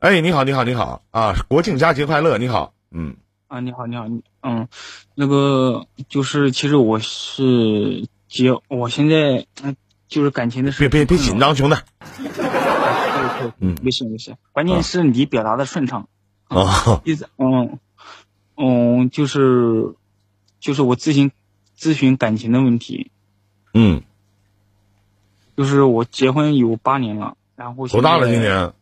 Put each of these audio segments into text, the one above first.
哎，你好，你好，你好啊！国庆佳节快乐，你好，嗯啊，你好，你好，你嗯，那个就是，其实我是结，我现在嗯，就是感情的事，别别别紧，张，兄弟嗯嗯，没事没事，关键是你表达的顺畅，啊，意思嗯嗯，就是就是我咨询咨询感情的问题，嗯，就是我结婚有八年了，然后多大了？今？年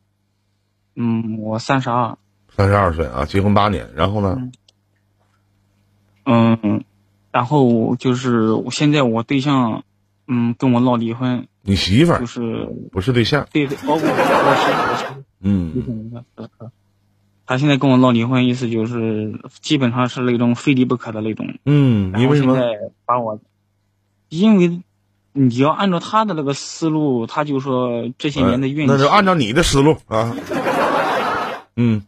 嗯，我三十二，三十二岁啊，结婚八年，然后呢？嗯，然后就是我现在我对象，嗯，跟我闹离婚，你媳妇儿就是不是对象？对对，哦，我我是我是。嗯他现在跟我闹离婚，意思就是基本上是那种非离不可的那种。嗯，然你为什么？把我，因为你要按照他的那个思路，他就说这些年的运气。哎那就按照你的思路啊。嗯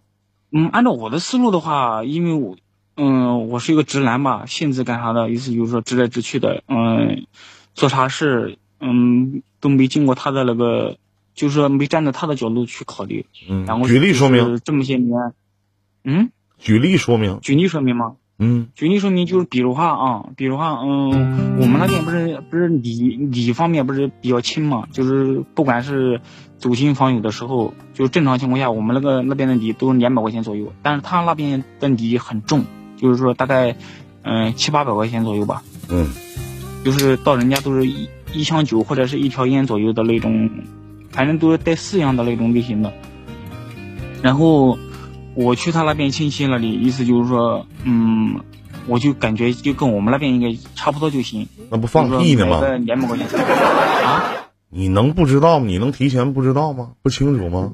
嗯，按照我的思路的话，因为我，嗯，我是一个直男吧，性子干啥的，意思就是说直来直去的，嗯，做啥事，嗯，都没经过他的那个，就是说没站在他的角度去考虑。嗯然嗯，后举例说明，这么些年，嗯，举例说明。举例说明吗？嗯。举例说明就是，比如话啊，比如话，嗯，我们那边不是不是礼礼方面不是比较轻嘛，就是不管是走亲访友的时候，就是正常情况下，我们那个那边的礼都是两百块钱左右，但是他那边的礼很重，就是说大概嗯七八百块钱左右吧，嗯。就是到人家都是一一箱酒或者是一条烟左右的那种，反正都是带四样的那种类型的。然后我去他那边亲戚那里，意思就是说，嗯，我就感觉就跟我们那边应该差不多就行。那不放屁呢吗？两百块钱啊？你能不知道吗？你能提前不知道吗？不清楚吗？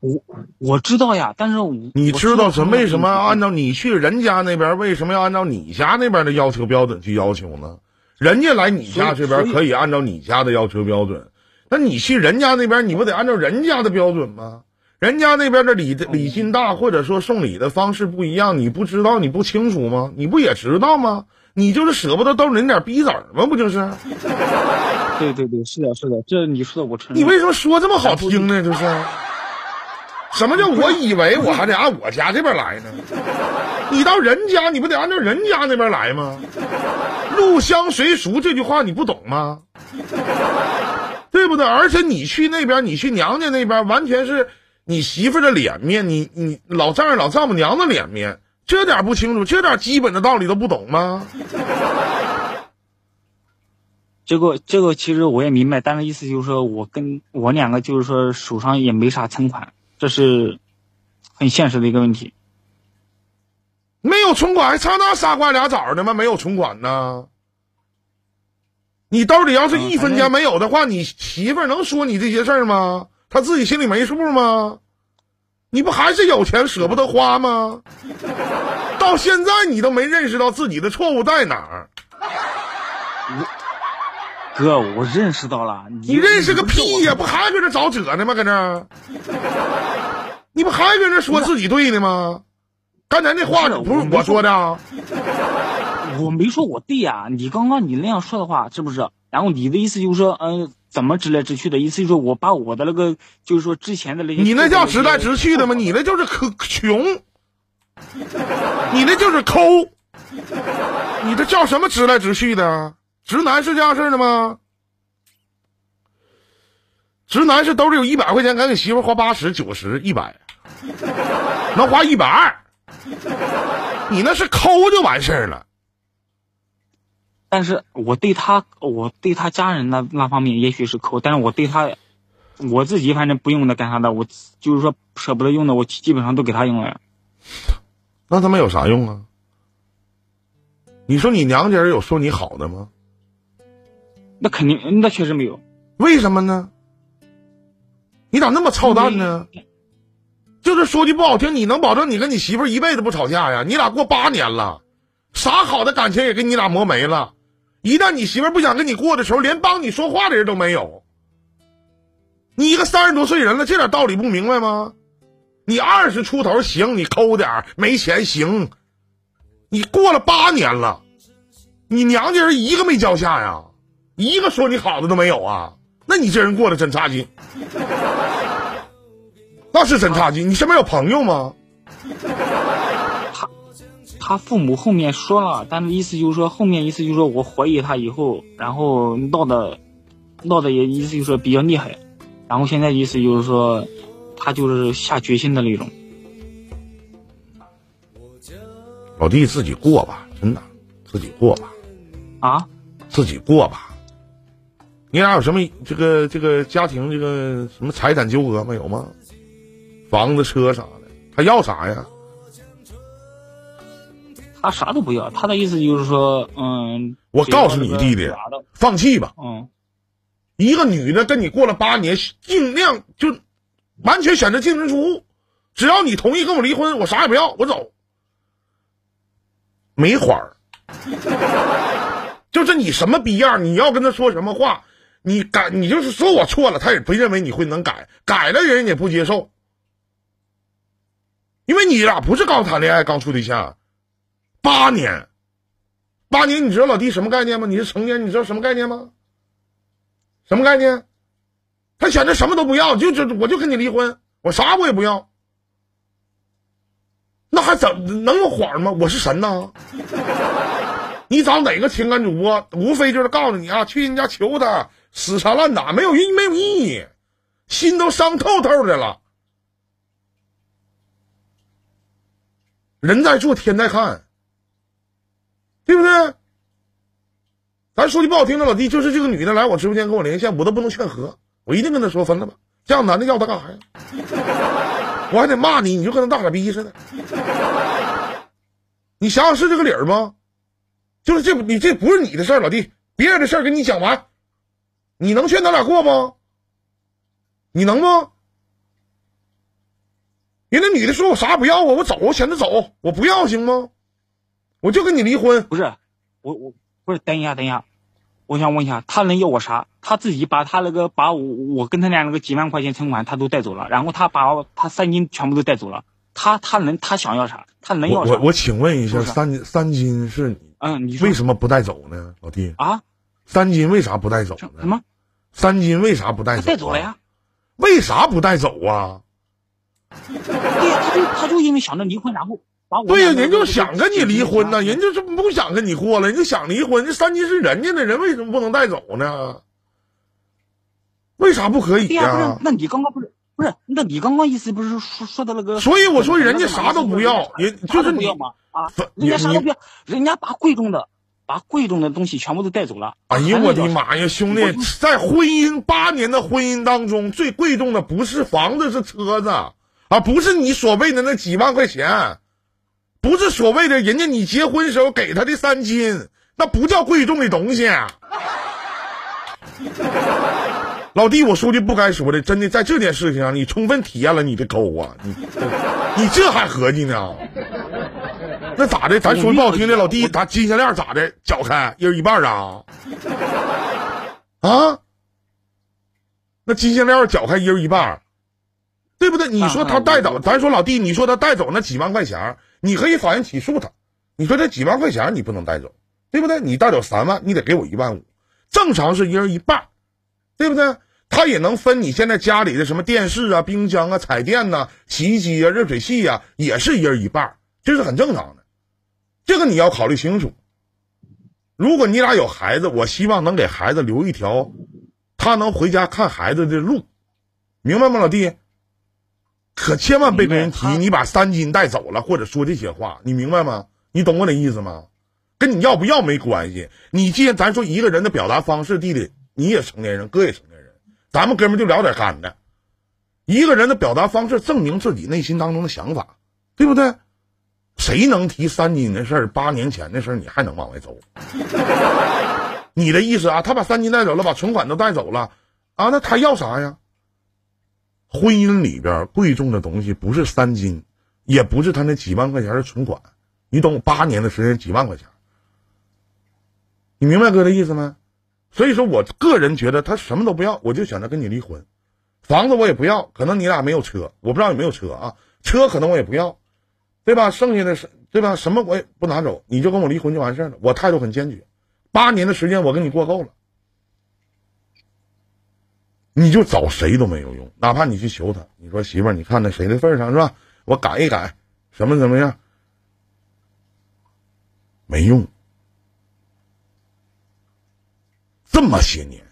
我我知道呀，但是我你知道什为什么要按照照你去人家那边，为什么要按照你家那边的要求标准去要求呢？人家来你家这边可以按照你家的要求标准，那你去人家那边，你不得按照人家的标准吗？人家那边的礼礼金大，或者说送礼的方式不一样，你不知道，你不清楚吗？你不也知道吗？你就是舍不得兜人点逼子儿吗？不就是？对对对，是的，是的，这你说的我承认。你为什么说这么好听呢？就是，什么叫我以为我还得按我家这边来呢？你到人家，你不得按照人家那边来吗？入乡随俗这句话你不懂吗？对不对？而且你去那边，你去娘家那边，完全是你媳妇的脸面，你你老丈人老丈母娘的脸面，这点不清楚，这点基本的道理都不懂吗？这个这个其实我也明白，但是意思就是说我跟我两个就是说手上也没啥存款，这是很现实的一个问题。没有存款还差那仨瓜俩枣的吗？没有存款呢？你兜里要是一分钱没有的话，你媳妇儿能说你这些事儿吗？她自己心里没数吗？你不还是有钱舍不得花吗？到现在你都没认识到自己的错误在哪儿？哥，我认识到了，你你认识个屁呀！我不还搁这找辙呢吗？搁这儿，你不还搁这说自己对呢吗？刚才那话不是不是我说说的啊。我没说我对呀、你刚刚你那样说的话是不是？然后你的意思就是说，嗯、怎么直来直去的？意思就是说我把我的那个，就是说之前的那些，你那叫直来直去的吗？你那就是可穷，你那就是抠，你这叫什么直来直去的？直男是这样式儿的吗？直男是兜里有一百块钱，敢给媳妇花八十、九十、一百，能花一百二，你那是抠就完事儿了。但是我对他，我对他家人那那方面也许是抠，但是我对他，我自己反正不用的干啥的，我就是说舍不得用的，我基本上都给他用了。那他妈有啥用啊？你说你娘家人有说你好的吗？那肯定，那确实没有。为什么呢？你咋那么操蛋呢？就是说句不好听，你能保证你跟你媳妇一辈子不吵架呀？你俩过八年了，啥好的感情也给你俩磨没了。一旦你媳妇不想跟你过的时候，连帮你说话的人都没有。你一个三十多岁人了，这点道理不明白吗？你二十出头行，你抠点没钱行，你过了八年了，你娘家人一个没交下呀，一个说你好的都没有啊，那你这人过得真差劲。那是真差劲。你身边有朋友吗？他他父母后面说了，但是意思就是说，后面意思就是说我怀疑他以后，然后闹的闹的也意思就是说比较厉害，然后现在意思就是说，他就是下决心的那种。老弟自己过吧，真的，自己过吧，啊，自己过吧。你俩有什么这个这个家庭这个什么财产纠葛没有吗？房子车啥的，他要啥呀？他啥都不要，他的意思就是说，嗯，我告诉你弟弟，放弃吧。嗯，一个女的跟你过了八年，尽量就完全选择净身出户，只要你同意跟我离婚，我啥也不要，我走。没缓儿，就是你什么逼样，你要跟他说什么话，你改，你就是说我错了，他也不认为你会能改，改了人也不接受，因为你俩不是刚谈恋爱，刚处对象，八年，八年，你知道老弟什么概念吗？你是成年，你知道什么概念吗？什么概念？他选择什么都不要，就就我就跟你离婚，我啥我也不要。那还怎能有谎吗？我是神呐！你找哪个情感主播，无非就是告诉你啊，去人家求他，死缠烂打，没有意没有意义，心都伤透透的了。人在做，天在看，对不对？咱说句不好听的，老弟，就是这个女的来我直播间跟我连线，我都不能劝和，我一定跟她说分了吧。这样男的要她干啥呀？我还得骂你，你就跟那大傻逼似的。你想想是这个理儿吗？就是这，你这不是你的事儿，老弟，别人的事儿跟你讲完，你能劝他俩过吗？你能吗？人那女的说我啥也不要啊，我走，我选择走，我不要行吗？我就跟你离婚。不是，我我不是，等一下，等一下。我想问一下，他能要我啥？他自己把他那个把我我跟他俩那个几万块钱存款他都带走了，然后他把他三金全部都带走了。他他能他想要啥？他能要啥？我我请问一下，三三金是你嗯，你为什么不带走呢，老弟啊？三金为啥不带走呢？什么？三金为啥不带走？带走了呀？为啥不带走啊？对呀，他就他就因为想着离婚，然后。对呀，人就想跟你离婚呢，人就是不想跟你过了，人就想离婚。这三金是人家的人，为什么不能带走呢？为啥不可以呀？那你刚刚不是不是？那你刚刚意思不是说说的那个？所以我说人家啥都不要，人就是你吗？啊，人家啥都不要，人家把贵重的把贵重的东西全部都带走了。哎呀，我的妈呀，兄弟，在婚姻八年的婚姻当中，最贵重的不是房子，是车子，啊不是你所谓的那几万块钱。不是所谓的人家你结婚时候给他的三金，那不叫贵重的东西。老弟，我说句不该说的，真的在这件事情上，你充分体验了你的抠啊！你你这还合计呢？那咋的？咱说不好听的，老弟，咱金项链咋的？搅开一人一半啊？啊？那金项链搅开一人一半，对不对？你说他带走，咱说老弟，你说他带走那几万块钱。你可以法院起诉他，你说这几万块钱你不能带走，对不对？你带走三万，你得给我一万五，正常是一人一半，对不对？他也能分你现在家里的什么电视啊、冰箱啊、彩电呐、洗衣机啊、热水器呀，也是一人一半，这是很正常的。这个你要考虑清楚。如果你俩有孩子，我希望能给孩子留一条他能回家看孩子的路，明白吗，老弟？可千万别跟人提你把三金带走了，或者说这些话，你明白吗？你懂我的意思吗？跟你要不要没关系。你既然咱说一个人的表达方式，弟弟你也成年人，哥也成年人，咱们哥们就聊点干的。一个人的表达方式证明自己内心当中的想法，对不对？谁能提三金的事儿？八年前的事儿，你还能往外走？你的意思啊？他把三金带走了，把存款都带走了啊？那他要啥呀？婚姻里边贵重的东西不是三金，也不是他那几万块钱的存款，你懂？八年的时间几万块钱，你明白哥的意思吗？所以说我个人觉得他什么都不要，我就选择跟你离婚，房子我也不要，可能你俩没有车，我不知道有没有车啊？车可能我也不要，对吧？剩下的是对吧？什么我也不拿走，你就跟我离婚就完事了。我态度很坚决，八年的时间我跟你过够了。你就找谁都没有用，哪怕你去求他，你说媳妇儿，你看在谁的份上是吧？我改一改，什么怎么样？没用。这么些年，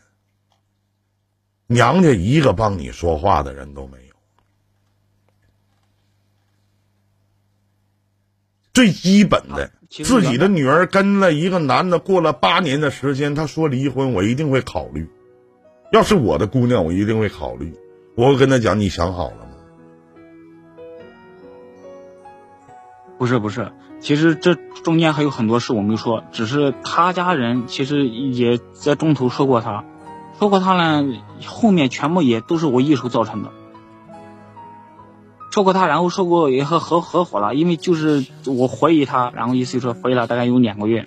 娘家一个帮你说话的人都没有。最基本的，自己的女儿跟了一个男的过了八年的时间，他说离婚，我一定会考虑。要是我的姑娘，我一定会考虑。我会跟他讲，你想好了吗？不是不是，其实这中间还有很多事我没说，只是他家人其实也在中途说过他，说过他呢，后面全部也都是我一手造成的。说过他，然后说过也和合合伙了，因为就是我怀疑他，然后意思就说怀疑了大概有两个月，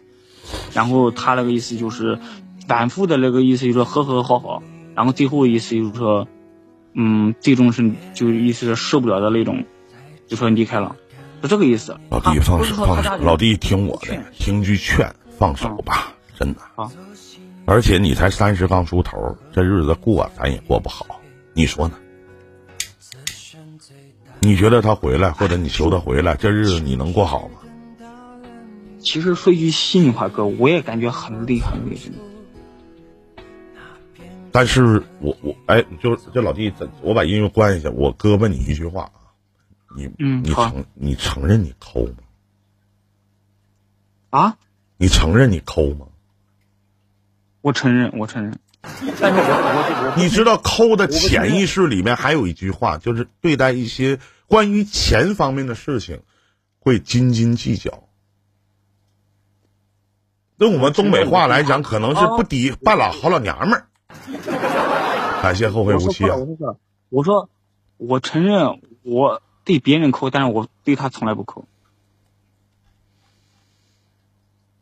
然后他那个意思就是反复的那个意思就说和和好好，然后最后意思就是说，嗯，最终是就意思是受不了的那种，就说离开了，是这个意思。老弟放手放手，老弟听我的，听句劝，放手吧，真的。啊。而且你才三十刚出头，这日子过咱也过不好，你说呢？你觉得他回来，或者你求他回来，这日子你能过好吗？其实说句心里话，哥，我也感觉很累，很累。但是我我哎，就这老弟，我把音乐关一下。我哥问你一句话啊，你你承你承认你抠吗？啊？你承认你抠吗？我承认，我承认。但是我我你知道抠的潜意识里面还有一句话，就是对待一些关于钱方面的事情，会斤斤计较。用我们东北话来讲，可能是不抵半老好老娘们儿。感谢后会无期啊！我说，我承认我对别人抠，但是我对他从来不抠。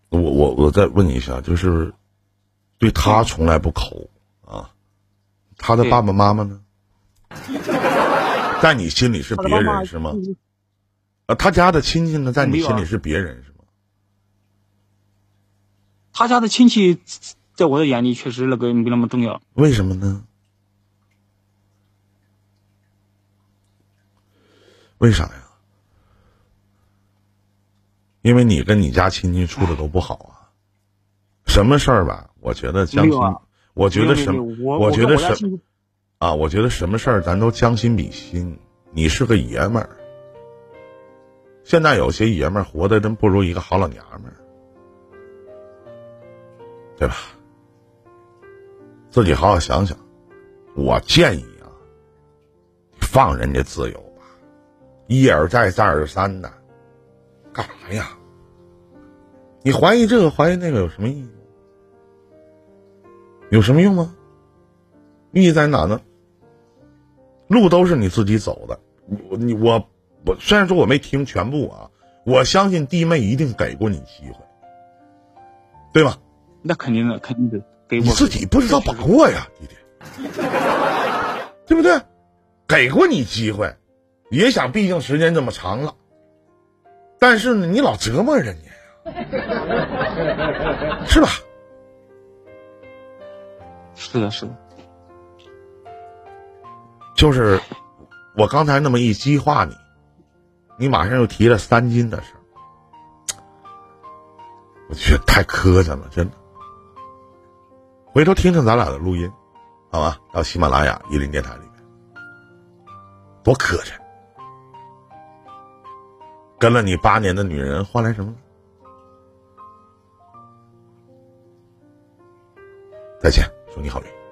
我我我再问你一下，就是。对他从来不抠啊，他的爸爸妈妈呢？在你心里是别人是吗？啊，他家的亲戚呢，在你心里是别人是吗？他家的亲戚，在我的眼里确实那个没那么重要。为什么呢？为啥呀？因为你跟你家亲戚处的都不好啊。什么事儿吧？我觉得将心，我觉得什么，我觉得什，啊，我觉得什么事儿咱都将心比心。你是个爷们儿，现在有些爷们儿活的真不如一个好老娘们儿，对吧？自己好好想想。我建议啊，放人家自由吧，一而再再而三的，干啥呀？你怀疑这个怀疑那个有什么意义？有什么用吗？意义在哪呢？路都是你自己走的，我你我我虽然说我没听全部啊，我相信弟妹一定给过你机会，对吧？那肯定的，肯定的，给我。你自己不知道把握呀，弟弟，对不对？给过你机会，也想，毕竟时间这么长了，但是呢，你老折磨人家呀，是吧？是的，是的，就是我刚才那么一激化你，你马上又提了三金的事儿，我觉得太磕碜了，真的。回头听听咱俩的录音，好吧？到喜马拉雅一林电台里面，多磕碜！跟了你八年的女人换来什么？再见。祝你好运。